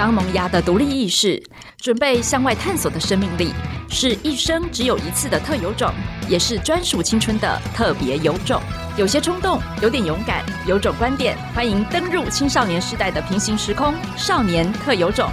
刚萌芽的独立意识，准备向外探索的生命力，是一生只有一次的特有种，也是专属青春的特别有种。有些冲动，有点勇敢，有种观点，欢迎登入青少年时代的平行时空，少年特有种。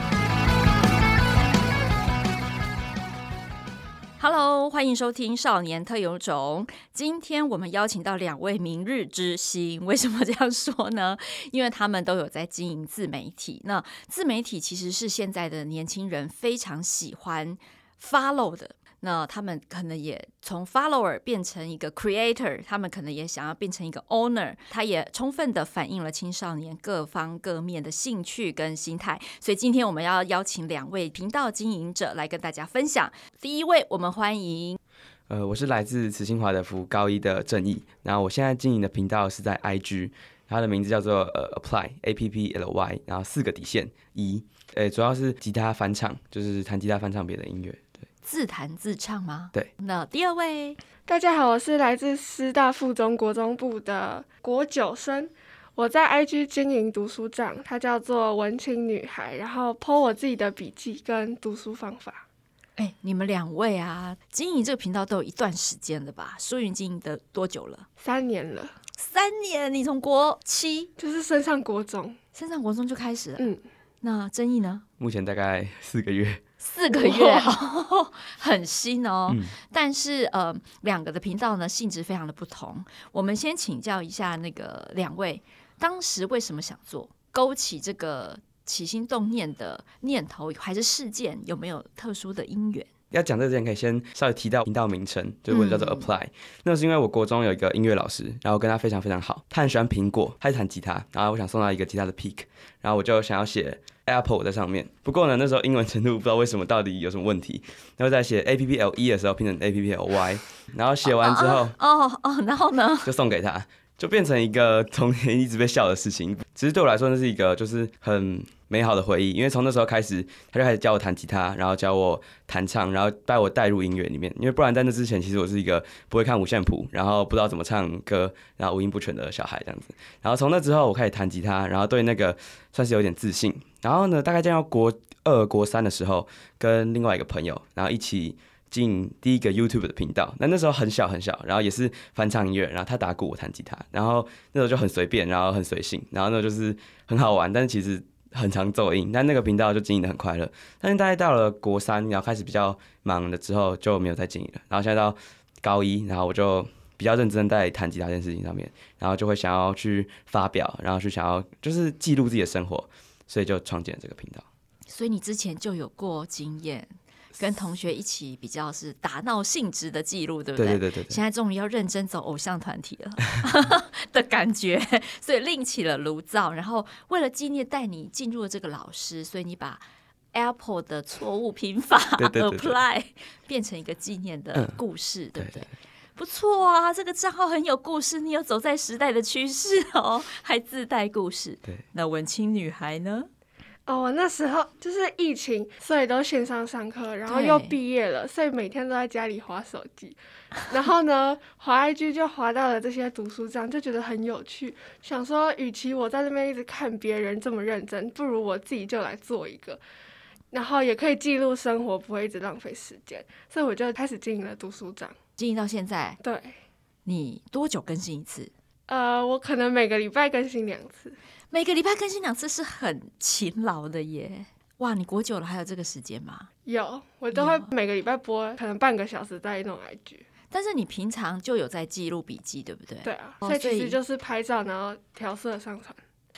欢迎收听《少年特有种》。今天我们邀请到两位明日之星，为什么这样说呢？因为他们都有在经营自媒体。那自媒体其实是现在的年轻人非常喜欢 follow 的。那他们可能也从 follower 变成一个 creator，他们可能也想要变成一个 owner。它也充分的反映了青少年各方各面的兴趣跟心态。所以今天我们要邀请两位频道经营者来跟大家分享。第一位，我们欢迎，呃，我是来自慈心华德福高一的正义。然后我现在经营的频道是在 IG，它的名字叫做呃 Apply A P P L Y，然后四个底线一，呃，主要是吉他翻唱，就是弹吉他翻唱别的音乐。自弹自唱吗？对。那第二位，大家好，我是来自师大附中国中部的国九生，我在 IG 经营读书帐，它叫做文青女孩，然后 po 我自己的笔记跟读书方法。哎，你们两位啊，经营这个频道都有一段时间了吧？舒云经营的多久了？三年了。三年？你从国七就是升上国中，升上国中就开始了。嗯。那争议呢？目前大概四个月。四个月，哦，很新哦。嗯、但是呃，两个的频道呢，性质非常的不同。我们先请教一下那个两位，当时为什么想做，勾起这个起心动念的念头，还是事件有没有特殊的因缘？要讲这个之前，可以先稍微提到频道名称，就是我叫做 Apply、嗯。那是因为我国中有一个音乐老师，然后跟他非常非常好，他很喜欢苹果，他弹吉他，然后我想送他一个吉他的 pick，然后我就想要写 Apple 在上面。不过呢，那时候英文程度不知道为什么到底有什么问题，然后在写 A P P L E 的时候拼成 A P P L Y，然后写完之后，哦哦，哦，然后呢，就送给他，就变成一个童年一直被笑的事情。其实对我来说，那是一个就是很。美好的回忆，因为从那时候开始，他就开始教我弹吉他，然后教我弹唱，然后带我带入音乐里面。因为不然在那之前，其实我是一个不会看五线谱，然后不知道怎么唱歌，然后五音不全的小孩这样子。然后从那之后，我开始弹吉他，然后对那个算是有点自信。然后呢，大概进到国二、国三的时候，跟另外一个朋友，然后一起进第一个 YouTube 的频道。那那时候很小很小，然后也是翻唱音乐，然后他打鼓，我弹吉他，然后那时候就很随便，然后很随性，然后那就是很好玩，但是其实。很常走音，但那个频道就经营得很快乐。但是大概到了国三，然后开始比较忙了之后，就没有再经营了。然后现在到高一，然后我就比较认真在弹吉他这件事情上面，然后就会想要去发表，然后去想要就是记录自己的生活，所以就创建了这个频道。所以你之前就有过经验。跟同学一起比较是打闹性质的记录，对不对？对对对对。现在终于要认真走偶像团体了 的感觉，所以另起了炉灶。然后为了纪念带你进入了这个老师，所以你把 Apple 的错误拼法 Apply 变成一个纪念的故事，对不对？不错啊，这个账号很有故事，你有走在时代的趋势哦，还自带故事。对，那文青女孩呢？哦，我那时候就是疫情，所以都线上上课，然后又毕业了，所以每天都在家里划手机。然后呢，划 IG 就划到了这些读书账，就觉得很有趣，想说，与其我在那边一直看别人这么认真，不如我自己就来做一个，然后也可以记录生活，不会一直浪费时间。所以我就开始经营了读书账，经营到现在。对，你多久更新一次？呃，我可能每个礼拜更新两次。每个礼拜更新两次是很勤劳的耶！哇，你国久了还有这个时间吗？有，我都会每个礼拜播，可能半个小时在弄 IG。但是你平常就有在记录笔记，对不对？对啊，所以其实就是拍照，然后调色上传。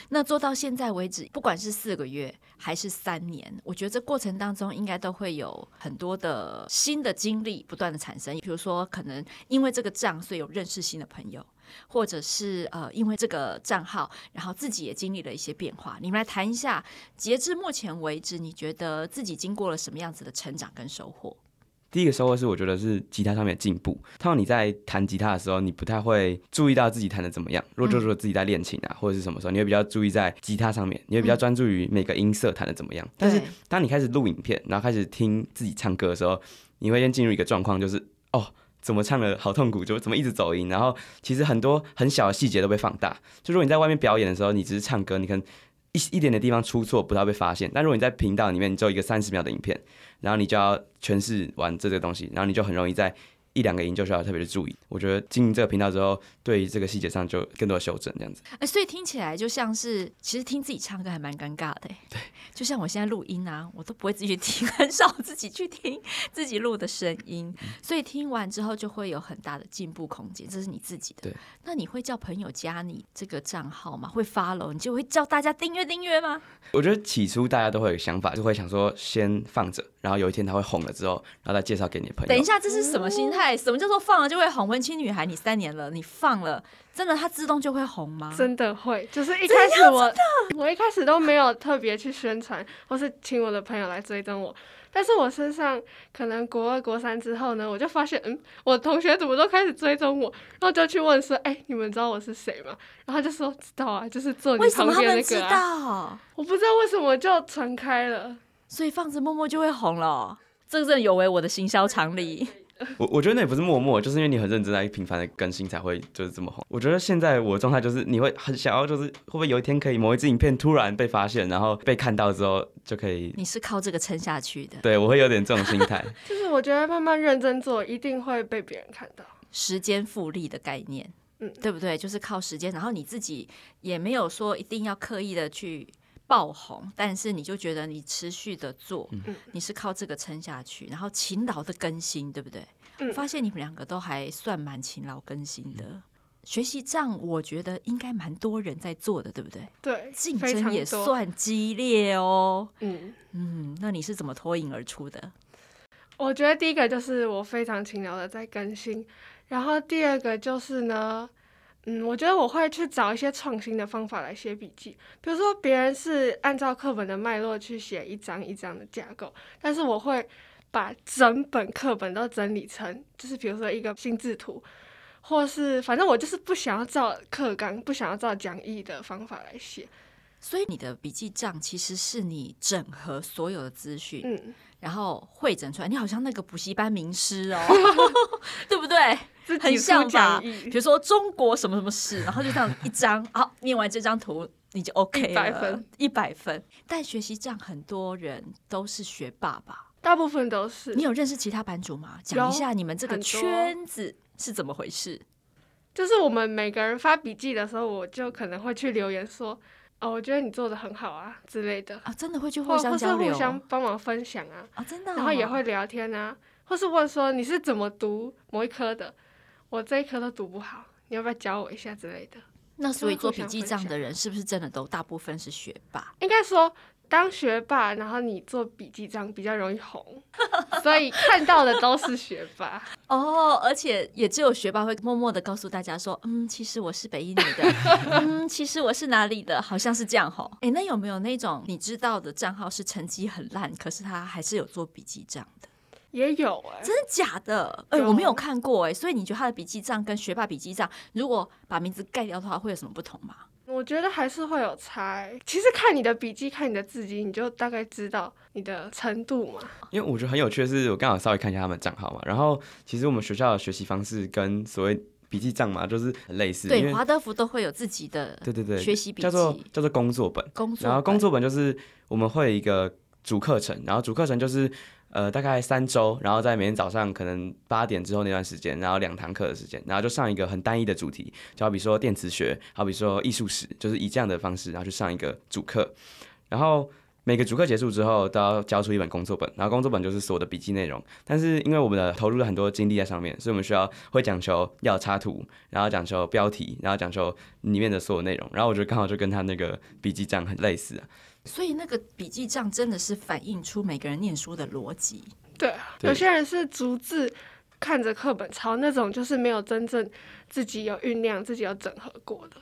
那做到现在为止，不管是四个月还是三年，我觉得这过程当中应该都会有很多的新的经历不断的产生。比如说，可能因为这个账，所以有认识新的朋友。或者是呃，因为这个账号，然后自己也经历了一些变化。你们来谈一下，截至目前为止，你觉得自己经过了什么样子的成长跟收获？第一个收获是，我觉得是吉他上面的进步。通常你在弹吉他的时候，你不太会注意到自己弹的怎么样。如果就是说自己在练琴啊，或者是什么时候，你会比较注意在吉他上面，你会比较专注于每个音色弹的怎么样。但是当你开始录影片，然后开始听自己唱歌的时候，你会先进入一个状况，就是哦。怎么唱的好痛苦，就怎么一直走音，然后其实很多很小的细节都被放大。就如果你在外面表演的时候，你只是唱歌，你可能一一点的地方出错，不要被发现。但如果你在频道里面，你只有一个三十秒的影片，然后你就要诠释完这个东西，然后你就很容易在。一两个音就需要特别的注意。我觉得经营这个频道之后，对于这个细节上就更多的修正，这样子。哎、欸，所以听起来就像是，其实听自己唱歌还蛮尴尬的。对，就像我现在录音啊，我都不会自己听，很少自己去听自己录的声音。嗯、所以听完之后就会有很大的进步空间，这是你自己的。对。那你会叫朋友加你这个账号吗？会 follow？你就会叫大家订阅订阅吗？我觉得起初大家都会有想法，就会想说先放着，然后有一天他会红了之后，然后再介绍给你的朋友。等一下，这是什么心态？什么叫做放了？就会红文青女孩，你三年了，你放了，真的它自动就会红吗？真的会，就是一开始我我一开始都没有特别去宣传，或是请我的朋友来追踪我，但是我身上可能国二国三之后呢，我就发现，嗯，我同学怎么都开始追踪我，然后就去问说，哎、欸，你们知道我是谁吗？然后就说知道啊，就是坐你旁边那个、啊。为什么他们知道？我不知道为什么就传开了，所以放着默默就会红了，这个真的有违我的行销常理。我我觉得那也不是默默，就是因为你很认真在频繁的更新才会就是这么红。我觉得现在我的状态就是你会很想要，就是会不会有一天可以某一支影片突然被发现，然后被看到之后就可以。你是靠这个撑下去的？对，我会有点这种心态。就是我觉得慢慢认真做，一定会被别人看到。时间复利的概念，嗯，对不对？就是靠时间，然后你自己也没有说一定要刻意的去爆红，但是你就觉得你持续的做，嗯，你是靠这个撑下去，然后勤劳的更新，对不对？嗯，发现你们两个都还算蛮勤劳更新的。嗯，学习账我觉得应该蛮多人在做的，对不对？对，竞争也算激烈哦。嗯嗯，那你是怎么脱颖而出的？我觉得第一个就是我非常勤劳的在更新，然后第二个就是呢。嗯，我觉得我会去找一些创新的方法来写笔记，比如说别人是按照课本的脉络去写一章一章的架构，但是我会把整本课本都整理成，就是比如说一个心智图，或是反正我就是不想要照课纲，不想要照讲义的方法来写。所以你的笔记账其实是你整合所有的资讯，嗯，然后汇整出来，你好像那个补习班名师哦，对不对？很像吧？比如说中国什么什么史，然后就这样一张，好，念完这张图你就 OK 了，一百分，一百分。但学习样很多人都是学霸吧？大部分都是。你有认识其他版主吗？讲一下你们这个圈子是怎么回事？就是我们每个人发笔记的时候，我就可能会去留言说。哦，我觉得你做的很好啊之类的啊，真的会去互相交流，或是互相帮忙分享啊，啊，真的，然后也会聊天啊，或是问说你是怎么读某一科的，我这一科都读不好，你要不要教我一下之类的？那所以做笔记账的人是不是真的都大部分是学霸？应该说。当学霸，然后你做笔记账比较容易红，所以看到的都是学霸 哦。而且也只有学霸会默默的告诉大家说：“嗯，其实我是北一女的，嗯，其实我是哪里的，好像是这样吼。”哎，那有没有那种你知道的账号是成绩很烂，可是他还是有做笔记账的？也有哎、欸，真的假的？哎，我没有看过哎。所以你觉得他的笔记账跟学霸笔记账，如果把名字盖掉的话，会有什么不同吗？我觉得还是会有差。其实看你的笔记，看你的字迹，你就大概知道你的程度嘛。因为我觉得很有趣的是，我刚好稍微看一下他们账号嘛。然后其实我们学校的学习方式跟所谓笔记账嘛，就是很类似。对，华德福都会有自己的对对对学习笔记，叫做叫做工作本。工作。然后工作本就是我们会有一个主课程，然后主课程就是。呃，大概三周，然后在每天早上可能八点之后那段时间，然后两堂课的时间，然后就上一个很单一的主题，就好比说电磁学，好比说艺术史，就是以这样的方式，然后去上一个主课。然后每个主课结束之后，都要交出一本工作本，然后工作本就是所有的笔记内容。但是因为我们的投入了很多精力在上面，所以我们需要会讲求要插图，然后讲求标题，然后讲求里面的所有内容。然后我觉得刚好就跟他那个笔记账很类似啊。所以那个笔记账真的是反映出每个人念书的逻辑。对，有些人是逐字看着课本抄，那种就是没有真正自己有酝酿、自己有整合过的，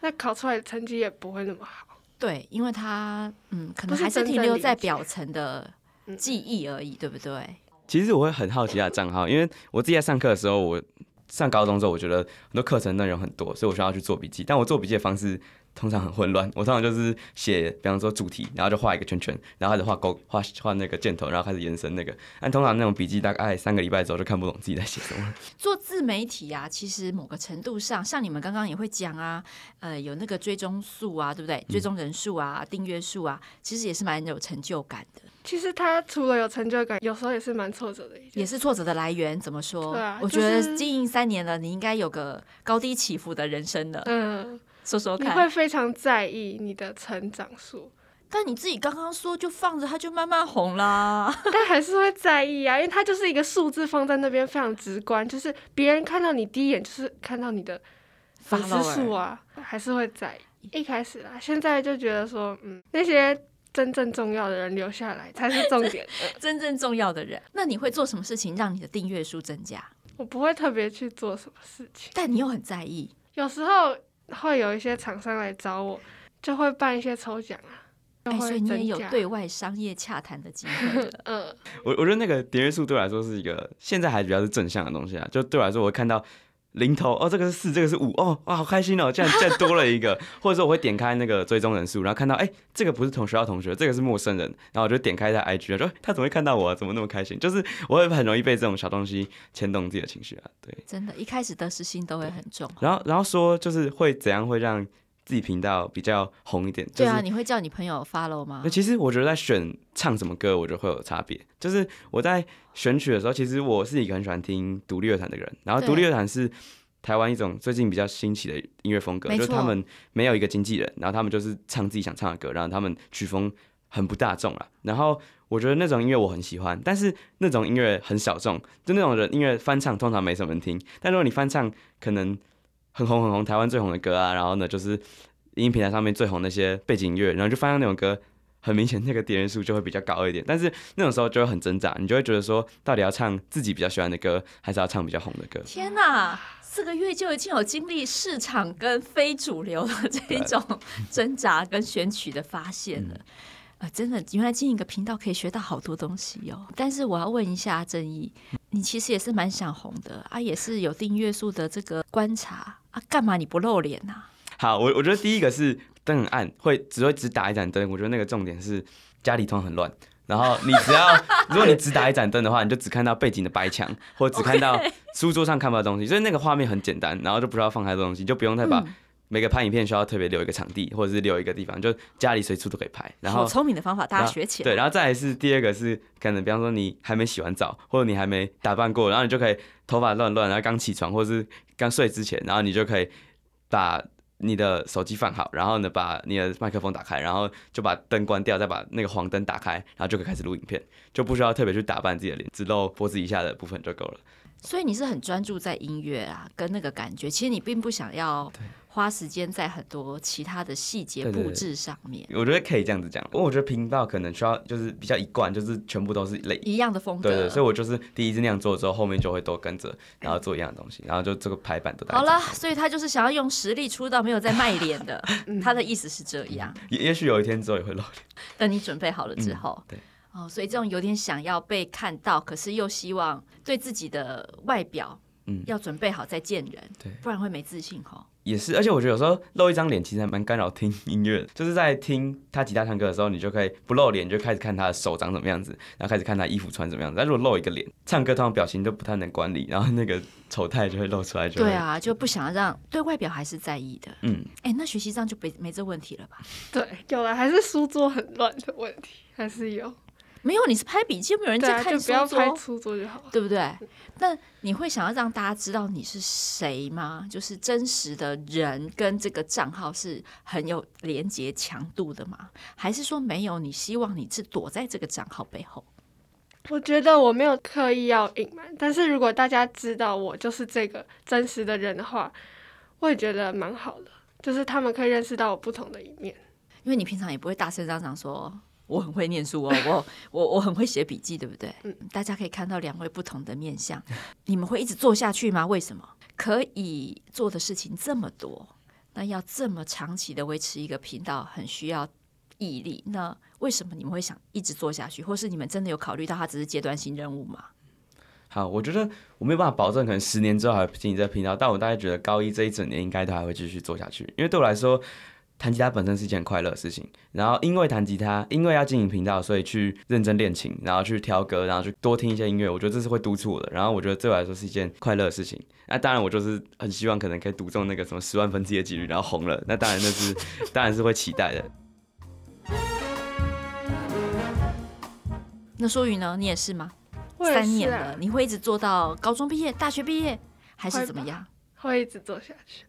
那考出来的成绩也不会那么好。对，因为他嗯，可能还是停留在表层的记忆而已，对不对？其实我会很好奇他的账号，因为我自己在上课的时候，我上高中之后，我觉得很多课程内容很多，所以我需要去做笔记，但我做笔记的方式。通常很混乱。我通常就是写，比方说主题，然后就画一个圈圈，然后开始画勾画画那个箭头，然后开始延伸那个。但通常那种笔记大概三个礼拜之后就看不懂自己在写什么。做自媒体啊，其实某个程度上，像你们刚刚也会讲啊，呃，有那个追踪数啊，对不对？追踪人数啊，订阅数啊，其实也是蛮有成就感的。其实他除了有成就感，有时候也是蛮挫折的，也是挫折的来源。怎么说？对啊，我觉得经营三年了，你应该有个高低起伏的人生了。嗯，说说看。你会非常在意你的成长数，但你自己刚刚说就放着它就慢慢红啦，但还是会在意啊，因为它就是一个数字放在那边，非常直观，就是别人看到你第一眼就是看到你的粉丝数啊，还是会在意。一开始啊，现在就觉得说，嗯，那些。真正重要的人留下来才是重点。真正重要的人，那你会做什么事情让你的订阅数增加？我不会特别去做什么事情，但你又很在意。有时候会有一些厂商来找我，就会办一些抽奖啊。哎、欸，所以你也有对外商业洽谈的机会。嗯，我我觉得那个订阅数对我来说是一个现在还比较是正向的东西啊。就对我来说，我会看到。零头哦，这个是四，这个是五哦，哇，好开心哦！这样这样多了一个，或者说我会点开那个追踪人数，然后看到哎，这个不是同学校同学，这个是陌生人，然后我就点开一下 IG，说他怎么会看到我啊？怎么那么开心？就是我会很容易被这种小东西牵动自己的情绪啊。对，真的，一开始得失心都会很重。然后，然后说就是会怎样会让。自己频道比较红一点，就是，对啊，你会叫你朋友 follow 吗？那其实我觉得在选唱什么歌，我觉得会有差别。就是我在选曲的时候，其实我是一个很喜欢听独立乐团的人。然后独立乐团是台湾一种最近比较新奇的音乐风格，就是他们没有一个经纪人，然后他们就是唱自己想唱的歌，然后他们曲风很不大众了。然后我觉得那种音乐我很喜欢，但是那种音乐很小众，就那种人音乐翻唱通常没什么人听。但如果你翻唱，可能。很红很红，台湾最红的歌啊，然后呢，就是音频平台上面最红那些背景音乐，然后就发现那种歌，很明显那个点阅数就会比较高一点。但是那种时候就会很挣扎，你就会觉得说，到底要唱自己比较喜欢的歌，还是要唱比较红的歌？天哪，四个月就已经有经历市场跟非主流的这一种 挣扎跟选曲的发现了。啊，真的，原来经营一个频道可以学到好多东西哟。但是我要问一下正义，你其实也是蛮想红的啊，也是有订阅数的这个观察啊，干嘛你不露脸呢？好，我我觉得第一个是灯很暗，会只会只打一盏灯。我觉得那个重点是家里通常很乱，然后你只要如果你只打一盏灯的话，你就只看到背景的白墙，或者只看到 书桌上看不到东西，所以那个画面很简单，然后就不需要放太多东西，就不用再把。每个拍影片需要特别留一个场地，或者是留一个地方，就家里随处都可以拍。然后聪明的方法，大家学起来。对，然后再来是第二个是可能，比方说你还没洗完澡，或者你还没打扮过，然后你就可以头发乱乱，然后刚起床或者是刚睡之前，然后你就可以把你的手机放好，然后呢把你的麦克风打开，然后就把灯关掉，再把那个黄灯打开，然后就可以开始录影片，就不需要特别去打扮自己的脸，只露脖子以下的部分就够了。所以你是很专注在音乐啊，跟那个感觉，其实你并不想要。花时间在很多其他的细节布置上面，我觉得可以这样子讲。因为我觉得频道可能需要就是比较一贯，就是全部都是类一样的风格。对，对对，所以我就是第一次那样做之后，后面就会都跟着，然后做一样的东西，然后就这个排版都好了。所以他就是想要用实力出道，没有在卖脸的。他的意思是这样。也也许有一天之后也会露脸。等你准备好了之后，嗯、对哦，所以这种有点想要被看到，可是又希望对自己的外表，嗯，要准备好再见人，对，不然会没自信哈。也是，而且我觉得有时候露一张脸其实还蛮干扰听音乐的。就是在听他吉他唱歌的时候，你就可以不露脸，就开始看他的手长什么样子，然后开始看他衣服穿什么样子。但如果露一个脸，唱歌通常表情都不太能管理，然后那个丑态就会露出来就。对啊，就不想要让对外表还是在意的。嗯，哎、欸，那学习上就没没这问题了吧？对，有了，还是书桌很乱的问题，还是有。没有，你是拍笔记，没有人在看书桌，就不要拍书桌就好，对不对？那你会想要让大家知道你是谁吗？就是真实的人跟这个账号是很有连接强度的吗？还是说没有？你希望你是躲在这个账号背后？我觉得我没有刻意要隐瞒，但是如果大家知道我就是这个真实的人的话，我也觉得蛮好的，就是他们可以认识到我不同的一面。因为你平常也不会大声嚷嚷说。我很会念书哦，我我我很会写笔记，对不对？嗯，大家可以看到两位不同的面相。你们会一直做下去吗？为什么？可以做的事情这么多，那要这么长期的维持一个频道，很需要毅力。那为什么你们会想一直做下去？或是你们真的有考虑到它只是阶段性任务吗？好，我觉得我没有办法保证，可能十年之后还经营这个频道，但我大概觉得高一这一整年应该都还会继续做下去，因为对我来说。弹吉他本身是一件快乐的事情，然后因为弹吉他，因为要经营频道，所以去认真练琴，然后去挑歌，然后去多听一些音乐。我觉得这是会督促我的。然后我觉得对我来说是一件快乐的事情。那当然，我就是很希望可能可以赌中那个什么 十万分之一的几率，然后红了。那当然那是 当然是会期待的。那说云呢？你也是吗？是啊、三年了，你会一直做到高中毕业、大学毕业，还是怎么样？会，会一直做下去。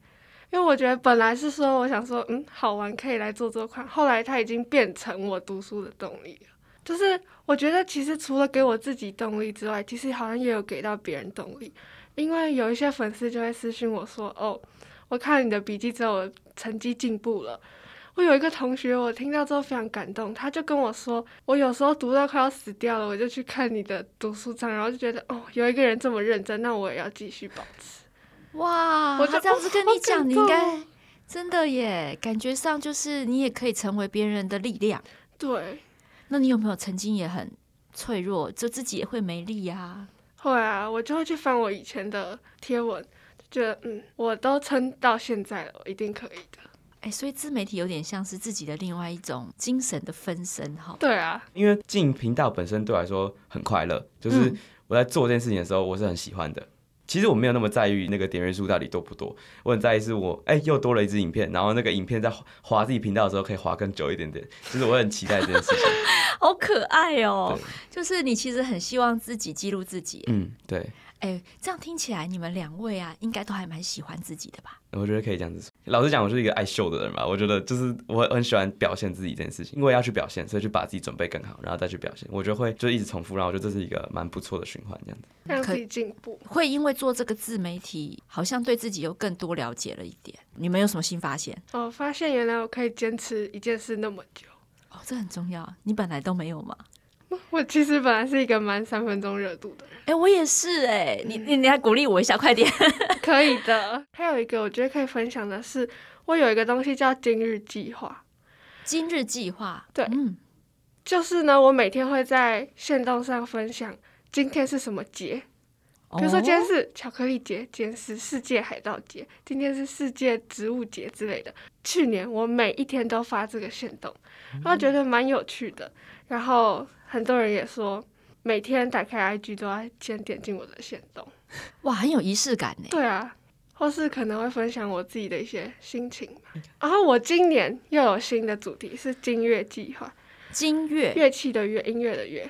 因为我觉得本来是说，我想说，嗯，好玩，可以来做做看。后来它已经变成我读书的动力了。就是我觉得，其实除了给我自己动力之外，其实好像也有给到别人动力。因为有一些粉丝就会私信我说：“哦，我看了你的笔记之后，我成绩进步了。”我有一个同学，我听到之后非常感动，他就跟我说：“我有时候读到快要死掉了，我就去看你的读书章，然后就觉得，哦，有一个人这么认真，那我也要继续保持。”哇，我就这样子跟你讲，你应该真的耶，感觉上就是你也可以成为别人的力量。对，那你有没有曾经也很脆弱，就自己也会没力呀？会啊，我就会去翻我以前的贴文，就觉得嗯，我都撑到现在了，我一定可以的。哎，所以自媒体有点像是自己的另外一种精神的分身哈。对啊，因为经营频道本身对我来说很快乐，就是我在做这件事情的时候，我是很喜欢的。其实我没有那么在意那个点阅数到底多不多，我很在意是我哎又多了一支影片，然后那个影片在滑自己频道的时候可以滑更久一点点，就是我很期待这件事情。好可爱哦，就是你其实很希望自己记录自己。嗯，对。哎，这样听起来你们两位啊，应该都还蛮喜欢自己的吧？我觉得可以这样子说。老实讲，我是一个爱秀的人吧。我觉得就是我很喜欢表现自己这件事情，因为要去表现，所以去把自己准备更好，然后再去表现。我觉得会就一直重复，然后我觉得这是一个蛮不错的循环，这样子让自己进步。会因为做这个自媒体，好像对自己又更多了解了一点。你们有什么新发现？哦，发现原来我可以坚持一件事那么久。哦，这很重要。你本来都没有吗？我其实本来是一个蛮三分钟热度的人，哎、欸，我也是哎、欸，你你你来鼓励我一下，快点，可以的。还有一个我觉得可以分享的是，我有一个东西叫今日计划。今日计划，对，嗯，就是呢，我每天会在线动上分享今天是什么节，比如说今天是巧克力节，今天是世界海盗节，今天是世界植物节之类的。去年我每一天都发这个线动，然后觉得蛮有趣的，然后。很多人也说，每天打开 IG 都要先点进我的线动，哇，很有仪式感呢。对啊，或是可能会分享我自己的一些心情。然后我今年又有新的主题，是金乐计划。金乐，乐器的乐，音乐的乐，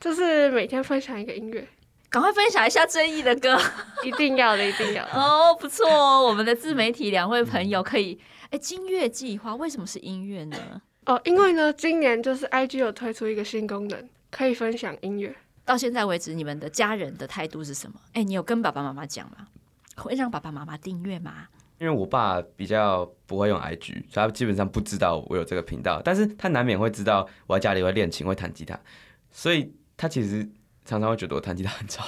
就是每天分享一个音乐。赶快分享一下争议的歌，一定要的，一定要的。哦，不错哦，我们的自媒体两位朋友可以，哎，金乐计划为什么是音乐呢？哦，因为呢，今年就是 IG 有推出一个新功能，可以分享音乐。到现在为止，你们的家人的态度是什么？哎，你有跟爸爸妈妈讲吗？会让爸爸妈妈订阅吗？因为我爸比较不会用 IG，所以他基本上不知道我有这个频道，但是他难免会知道我在家里会练琴、会弹吉他，所以他其实常常会觉得我弹吉他很吵，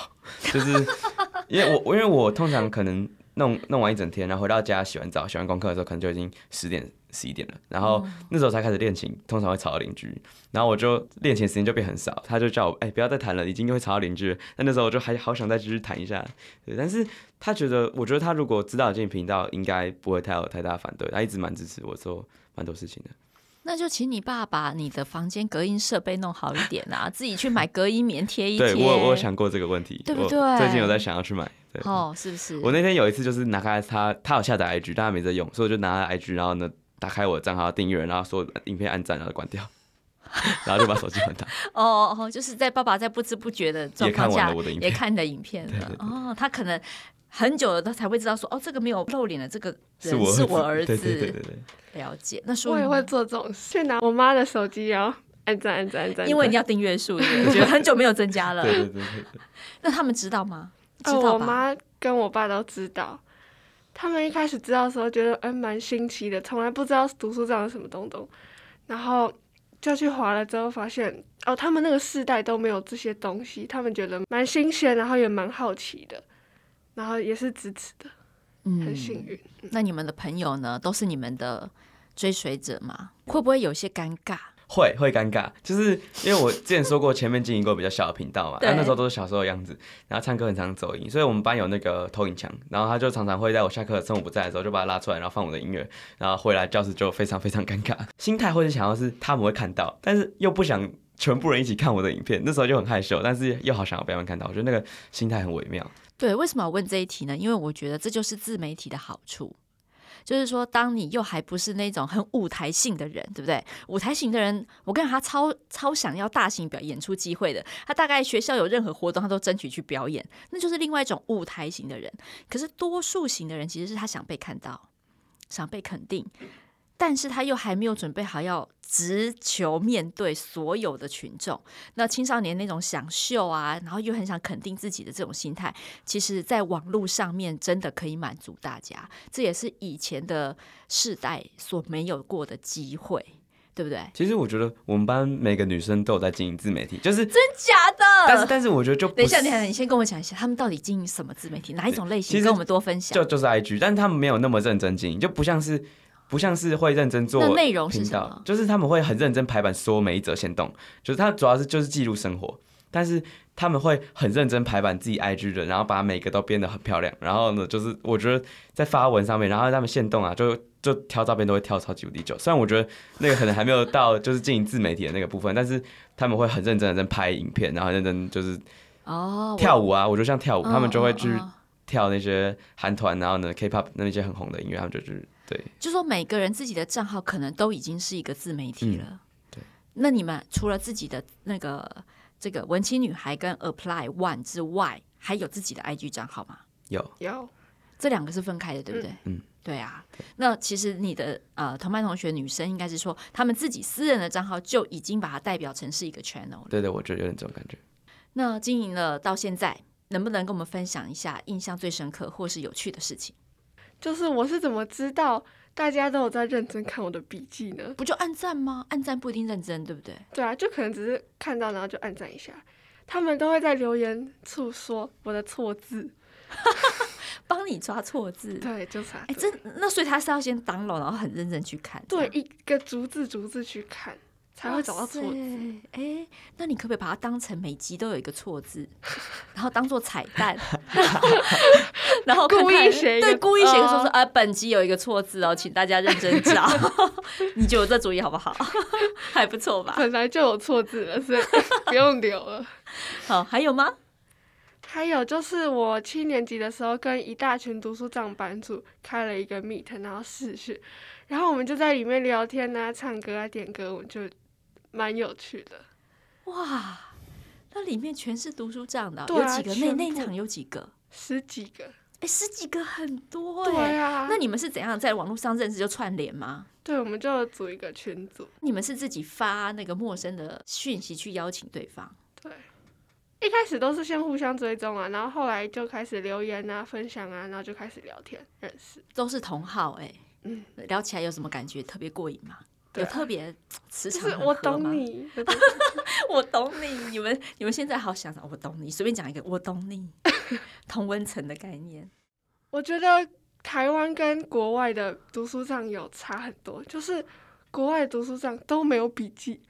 就是 因为我，因为我通常可能弄弄完一整天，然后回到家洗完澡、洗完功课的时候，可能就已经十点。十一点了，然后那时候才开始练琴，通常会吵到邻居，然后我就练琴时间就变很少，他就叫我哎、欸、不要再弹了，已经会吵到邻居。但那时候我就还好想再继续弹一下，对，但是他觉得，我觉得他如果知道进频道，应该不会太有太大反对，他一直蛮支持我做蛮多事情的。那就请你爸把你的房间隔音设备弄好一点啊，自己去买隔音棉贴一贴。对，我我有想过这个问题，对不对？最近有在想要去买。对哦，是不是？我那天有一次就是拿开他，他有下载 IG，但他没在用，所以我就拿他 IG，然后呢。打开我的账号订阅，然后说影片按赞，然后关掉，然后就把手机关掉。哦哦，就是在爸爸在不知不觉的状况下也看完了我的影片，也看你的影片了。对对对哦，他可能很久了，他才会知道说，哦，这个没有露脸的这个人是我儿子。对对对对对，了解。那说我也会做这种事，拿我妈的手机，然后按赞按赞按赞，因为你要订阅数，我觉得很久没有增加了。对对对对。那他们知道吗？知道吧？我妈跟我爸都知道。他们一开始知道的时候，觉得嗯蛮新奇的，从来不知道读书这样什么东东，然后就去划了之后，发现哦，他们那个世代都没有这些东西，他们觉得蛮新鲜，然后也蛮好奇的，然后也是支持的，嗯，很幸运。那你们的朋友呢，都是你们的追随者吗？会不会有些尴尬？会会尴尬，就是因为我之前说过，前面经营过比较小的频道嘛，然后那时候都是小时候的样子，然后唱歌很常走音，所以我们班有那个投影墙，然后他就常常会在我下课趁我不在的时候就把它拉出来，然后放我的音乐，然后回来教室就非常非常尴尬，心态会是想要是他们会看到，但是又不想全部人一起看我的影片，那时候就很害羞，但是又好想要被他们看到，我觉得那个心态很微妙。对，为什么要问这一题呢？因为我觉得这就是自媒体的好处。就是说，当你又还不是那种很舞台性的人，对不对？舞台型的人，我跟，他超超想要大型表演出机会的。他大概学校有任何活动，他都争取去表演，那就是另外一种舞台型的人。可是多数型的人，其实是他想被看到，想被肯定。但是他又还没有准备好要直球面对所有的群众。那青少年那种想秀啊，然后又很想肯定自己的这种心态，其实在网络上面真的可以满足大家。这也是以前的世代所没有过的机会，对不对？其实我觉得我们班每个女生都有在经营自媒体，就是真假的。但是但是我觉得就等一下，等一下，你先跟我讲一下，他们到底经营什么自媒体，哪一种类型？跟我们多分享。就就是 IG，但是他们没有那么认真经营，就不像是。不像是会认真做内容频道，就是他们会很认真排版，说每一则限动，就是他主要是就是记录生活，但是他们会很认真排版自己 IG 的，然后把每个都编得很漂亮，然后呢，就是我觉得在发文上面，然后他们现动啊，就就挑照片都会挑超级无敌久，虽然我觉得那个可能还没有到就是经营自媒体的那个部分，但是他们会很认真的在拍影片，然后认真就是哦跳舞啊，我觉得像跳舞，他们就会去跳那些韩团，然后呢 K-pop 那些很红的音乐，他们就去。对，就说每个人自己的账号可能都已经是一个自媒体了。嗯、对，那你们除了自己的那个这个文青女孩跟 Apply One 之外，还有自己的 IG 账号吗？有，有，这两个是分开的，对不对？嗯，对啊。那其实你的呃同班同学女生应该是说，他们自己私人的账号就已经把它代表成是一个 channel 了。对对，我觉得有点这种感觉。那经营了到现在，能不能跟我们分享一下印象最深刻或是有趣的事情？就是我是怎么知道大家都有在认真看我的笔记呢？不就按赞吗？按赞不一定认真，对不对？对啊，就可能只是看到然后就按赞一下。他们都会在留言处说我的错字，帮你抓错字。对，就查。哎，这那所以他是要先 download，然后很认真去看。对，一个逐字逐字去看。才会找到错字。哎，那你可不可以把它当成每集都有一个错字，然后当做彩蛋，然后 故意写对，故意写个说说啊，本集有一个错字哦，请大家认真找。你觉得这主意好不好？还不错吧？本来就有错字了，所以不用留了。好，还有吗？还有就是我七年级的时候，跟一大群读书长班主开了一个 Meet，然后试训，然后我们就在里面聊天啊、唱歌啊、点歌，我们就。蛮有趣的，哇！那里面全是读书帐的，有几个？那那一场有几个？十几个。哎，十几个很多哎。对啊。那你们是怎样在网络上认识就串联吗？对，我们就组一个群组。你们是自己发那个陌生的讯息去邀请对方？对。一开始都是先互相追踪啊，然后后来就开始留言啊、分享啊，然后就开始聊天认识。都是同好哎。嗯。聊起来有什么感觉？特别过瘾吗？有特别磁场就是 我懂你，我懂你。你们你们现在好想想，我懂你。随便讲一个，我懂你。同温层的概念。我觉得台湾跟国外的读书帐有差很多，就是国外读书帐都没有笔记，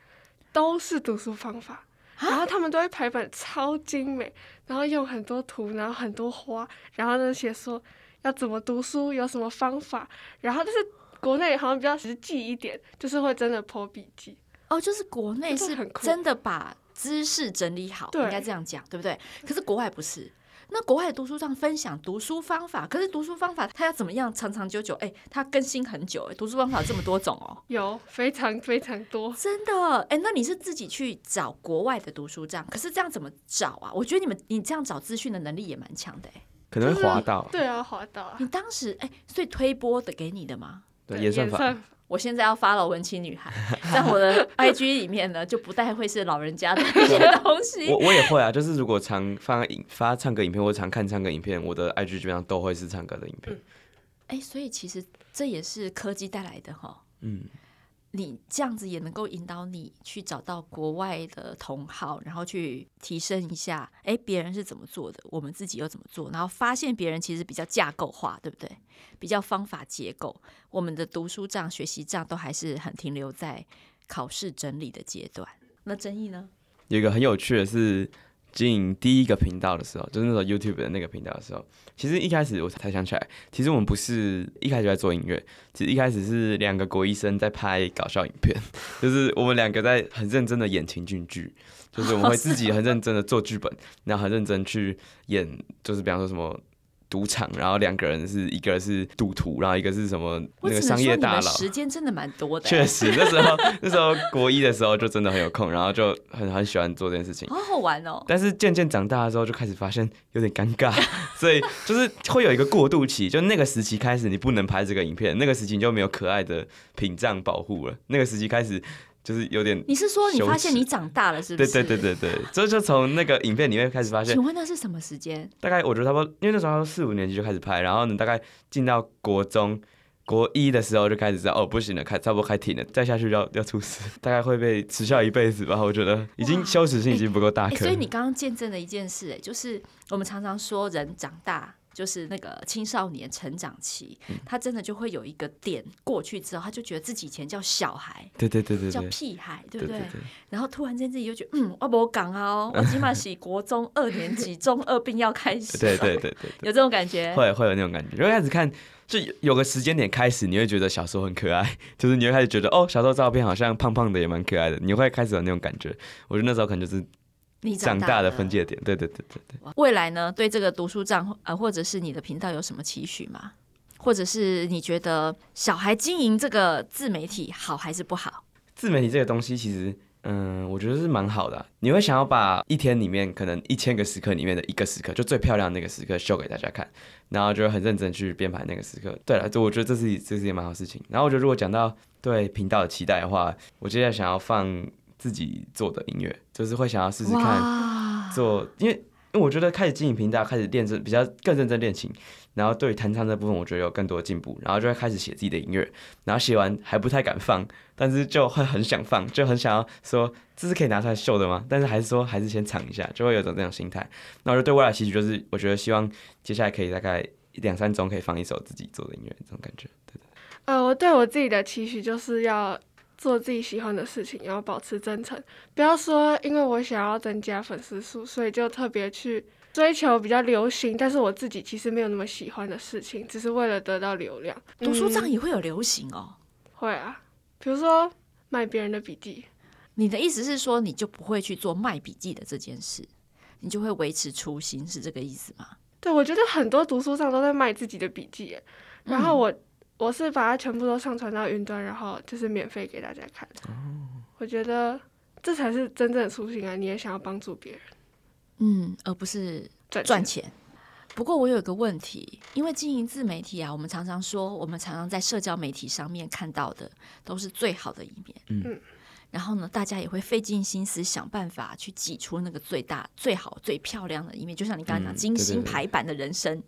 都是读书方法，然后他们都会排版超精美，然后用很多图，然后很多花，然后呢写说要怎么读书，有什么方法，然后就是。国内好像比较实际一点，就是会真的 po 笔记哦，就是国内是真的把知识整理好，应该这样讲，对不对？可是国外不是，那国外的读书上分享读书方法，可是读书方法它要怎么样长长久久？哎，它更新很久，哎，读书方法这么多种哦，有非常非常多，真的，哎，那你是自己去找国外的读书站，可是这样怎么找啊？我觉得你们你这样找资讯的能力也蛮强的，哎，可能会滑到，对啊，滑到啊。你当时哎，所以推播的给你的吗？对，演算法。我现在要 follow 文青女孩，在我的 IG 里面呢，就不太会是老人家的 一些东西。我我也会啊，就是如果常发影发唱歌影片，或常看唱歌影片，我的 IG 基本上都会是唱歌的影片。哎、嗯欸，所以其实这也是科技带来的哈。嗯。你这样子也能够引导你去找到国外的同好，然后去提升一下，哎，别人是怎么做的，我们自己又怎么做，然后发现别人其实比较架构化，对不对？比较方法结构，我们的读书账、学习账都还是很停留在考试整理的阶段。那争议呢？有一个很有趣的是，进第一个频道的时候，就是那个 YouTube 的那个频道的时候，其实一开始我才想起来，其实我们不是一开始在做音乐，其实一开始是两个国医生在拍搞笑影片，就是我们两个在很认真的演情景剧，就是我们会自己很认真的做剧本，然后很认真去演，就是比方说什么。赌场，然后两个人是一个是赌徒，然后一个是什么那个商业大佬。时间真的蛮多的。确实，那时候 那时候国一的时候就真的很有空，然后就很很喜欢做这件事情。好好玩哦！但是渐渐长大的时候，就开始发现有点尴尬，所以就是会有一个过渡期，就那个时期开始，你不能拍这个影片，那个时期你就没有可爱的屏障保护了。那个时期开始。就是有点，你是说你发现你长大了是不是？对对对对对，这就从那个影片里面开始发现。请问那是什么时间？大概我觉得差不多，因为那时候四五年级就开始拍，然后呢，大概进到国中国一的时候就开始知道哦，不行了，开差不多开停了，再下去要要出事，大概会被耻笑一辈子吧。我觉得已经羞耻心已经不够大。所以你刚刚见证了一件事，哎，就是我们常常说人长大。就是那个青少年成长期，他真的就会有一个点过去之后，他就觉得自己以前叫小孩，对对对对，叫屁孩，对不对？然后突然间自己就觉得，嗯，我不讲啊，哦，我起码是国中二年级，中二病要开始，对对对对，有这种感觉，会会有那种感觉。就开始看，就有个时间点开始，你会觉得小时候很可爱，就是你会开始觉得，哦，小时候照片好像胖胖的也蛮可爱的，你会开始有那种感觉。我觉得那时候可能就是。你长大，的分界点，对对对对对。未来呢？对这个读书帐呃，或者是你的频道有什么期许吗？或者是你觉得小孩经营这个自媒体好还是不好？自媒体这个东西，其实嗯，我觉得是蛮好的啊。你会想要把一天里面可能一千个时刻里面的一个时刻，就最漂亮的那个时刻秀给大家看，然后就很认真去编排那个时刻。对了，就我觉得这是这是一件蛮好事情。然后我觉得如果讲到对频道的期待的话，我接下来想要放。自己做的音乐，就是会想要试试看做，因为因为我觉得开始经营频道，开始练真比较更认真练琴，然后对弹唱这部分我觉得有更多的进步，然后就会开始写自己的音乐，然后写完还不太敢放，但是就会很想放，就很想要说这是可以拿出来秀的吗？但是还是说还是先尝一下，就会有种这种心态。那我就对未来期许就是，我觉得希望接下来可以大概两三周可以放一首自己做的音乐，这种感觉。对对。呃，我对我自己的期许就是要。做自己喜欢的事情，然后保持真诚，不要说因为我想要增加粉丝数，所以就特别去追求比较流行，但是我自己其实没有那么喜欢的事情，只是为了得到流量。读书上也会有流行哦？会啊，比如说卖别人的笔记。你的意思是说，你就不会去做卖笔记的这件事，你就会维持初心，是这个意思吗？对，我觉得很多读书上都在卖自己的笔记，然后我。嗯我是把它全部都上传到云端，然后就是免费给大家看。我觉得这才是真正的初心啊！你也想要帮助别人，嗯，而不是赚赚钱。不过我有一个问题，因为经营自媒体啊，我们常常说，我们常常在社交媒体上面看到的都是最好的一面，嗯，然后呢，大家也会费尽心思想办法去挤出那个最大、最好、最漂亮的一面。就像你刚刚讲，精心排版的人生，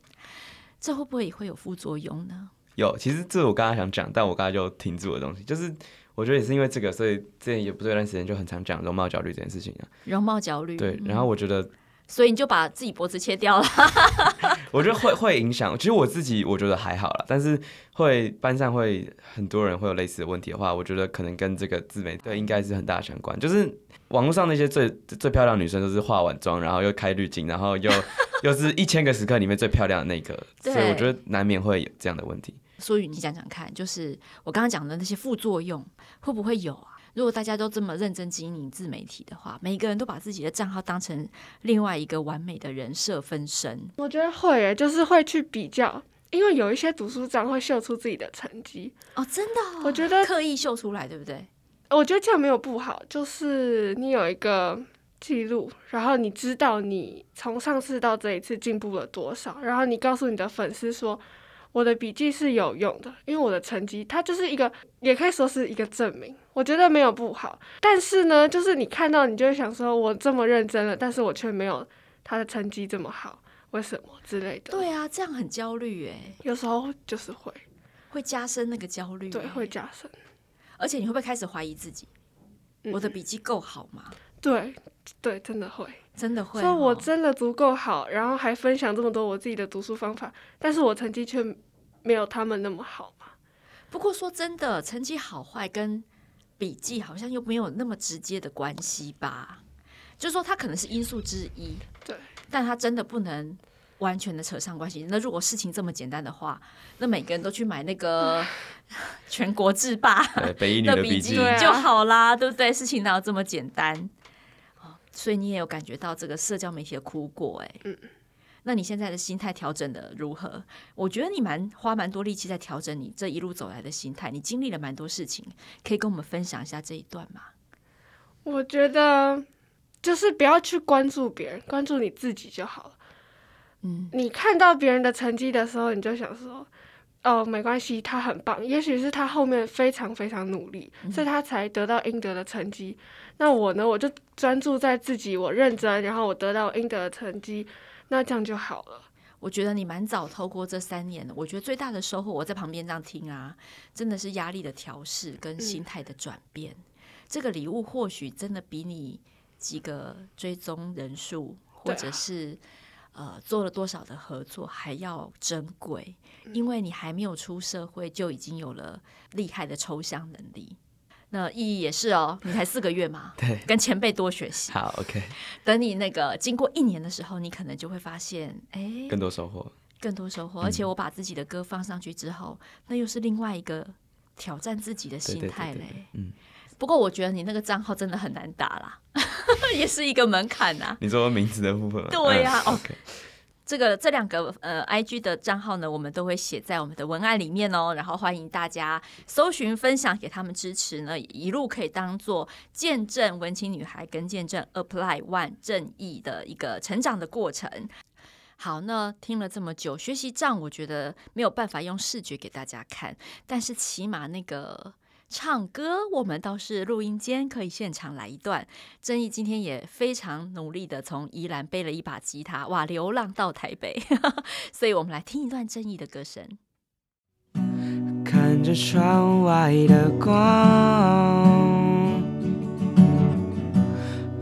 这会不会也会有副作用呢？有，其实这是我刚刚想讲，但我刚刚就停住的东西，就是我觉得也是因为这个，所以之前也不是有段时间就很常讲容貌焦虑这件事情啊。容貌焦虑。对，然后我觉得，所以你就把自己脖子切掉了。我觉得会会影响，其实我自己我觉得还好啦，但是会班上会很多人会有类似的问题的话，我觉得可能跟这个自媒对应该是很大相关。就是网络上那些最最漂亮的女生都是化完妆，然后又开滤镜，然后又 又是一千个时刻里面最漂亮的那个，所以我觉得难免会有这样的问题。所以你讲讲看，就是我刚刚讲的那些副作用会不会有啊？如果大家都这么认真经营自媒体的话，每个人都把自己的账号当成另外一个完美的人设分身，我觉得会诶，就是会去比较，因为有一些读书帐会秀出自己的成绩哦，真的哦，我觉得刻意秀出来，对不对？我觉得这样没有不好，就是你有一个记录，然后你知道你从上次到这一次进步了多少，然后你告诉你的粉丝说。我的笔记是有用的，因为我的成绩，它就是一个，也可以说是一个证明。我觉得没有不好，但是呢，就是你看到，你就会想说，我这么认真了，但是我却没有他的成绩这么好，为什么之类的？对啊，这样很焦虑哎，有时候就是会，会加深那个焦虑，对，会加深。而且你会不会开始怀疑自己？嗯、我的笔记够好吗？对，对，真的会。真的会、哦，说我真的足够好，然后还分享这么多我自己的读书方法，但是我成绩却没有他们那么好嘛。不过说真的，成绩好坏跟笔记好像又没有那么直接的关系吧？就是说，它可能是因素之一，对，但它真的不能完全的扯上关系。那如果事情这么简单的话，那每个人都去买那个 全国制霸的笔记就好啦，对不对？事情哪有这么简单？所以你也有感觉到这个社交媒体的苦果哎，嗯，那你现在的心态调整的如何？我觉得你蛮花蛮多力气在调整你这一路走来的心态，你经历了蛮多事情，可以跟我们分享一下这一段吗？我觉得就是不要去关注别人，关注你自己就好了。嗯，你看到别人的成绩的时候，你就想说。哦，没关系，他很棒。也许是他后面非常非常努力，嗯、所以他才得到应得的成绩。那我呢？我就专注在自己，我认真，然后我得到应得的成绩，那这样就好了。我觉得你蛮早透过这三年的，我觉得最大的收获，我在旁边这样听啊，真的是压力的调试跟心态的转变。嗯、这个礼物或许真的比你几个追踪人数，或者是。呃，做了多少的合作还要珍贵，因为你还没有出社会就已经有了厉害的抽象能力。那意义也是哦，你才四个月嘛，对，跟前辈多学习。好，OK。等你那个经过一年的时候，你可能就会发现，哎，更多收获，更多收获。而且我把自己的歌放上去之后，嗯、那又是另外一个挑战自己的心态嘞。嗯。不过我觉得你那个账号真的很难打啦，也是一个门槛呐、啊。你说名字的部分？对呀、啊，哦，这个这两个呃，IG 的账号呢，我们都会写在我们的文案里面哦。然后欢迎大家搜寻、分享给他们支持呢，一路可以当做见证文青女孩跟见证 Apply One 正义的一个成长的过程。好，那听了这么久，学习账我觉得没有办法用视觉给大家看，但是起码那个。唱歌，我们倒是录音间可以现场来一段。正义今天也非常努力的从宜兰背了一把吉他，哇，流浪到台北，所以我们来听一段正义的歌声。看着窗外的光，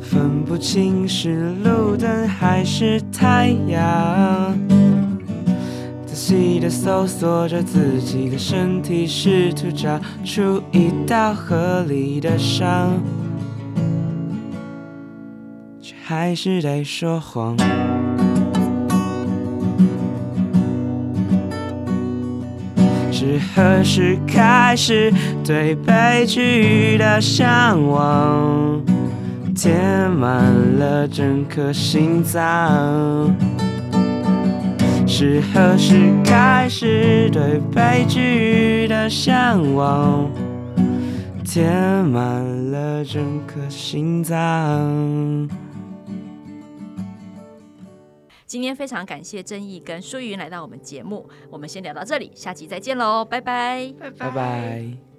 分不清是路灯还是太阳。仔细地搜索着自己的身体，试图找出一道合理的伤，却还是得说谎。是何时开始对悲剧的向往，填满了整颗心脏？是何时开始对悲剧的向往，填满了整颗心脏？今天非常感谢正义跟舒云来到我们节目，我们先聊到这里，下期再见喽，拜拜，拜拜。